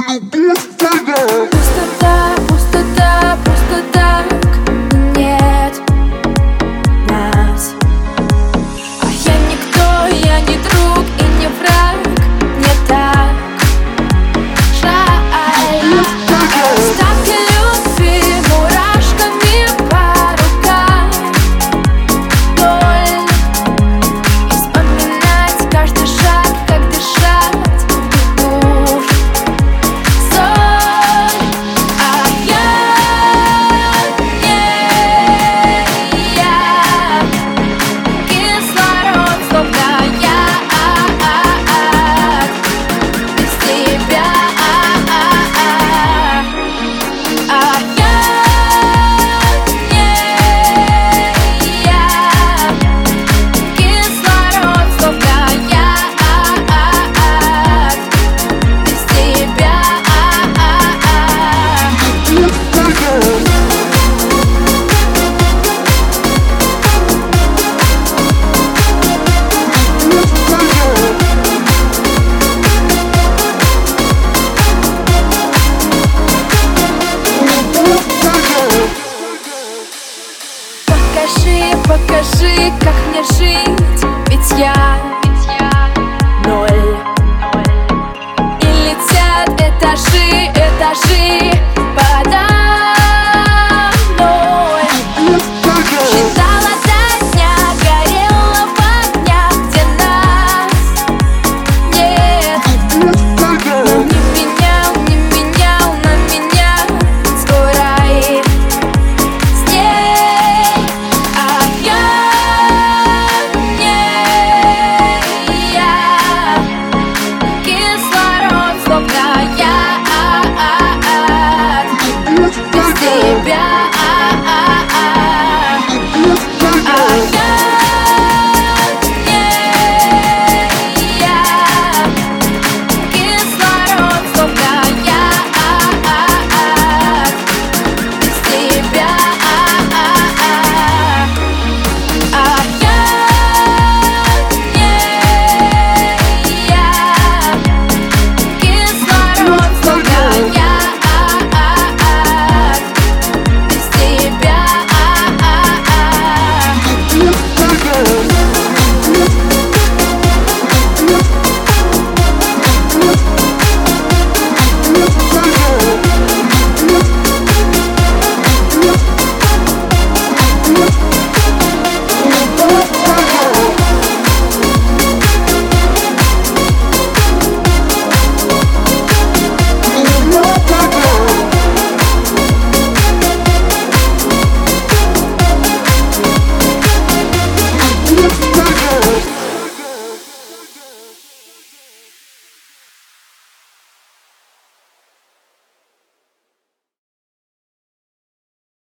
No a baby. Покажи, покажи, как мне жить. Ведь я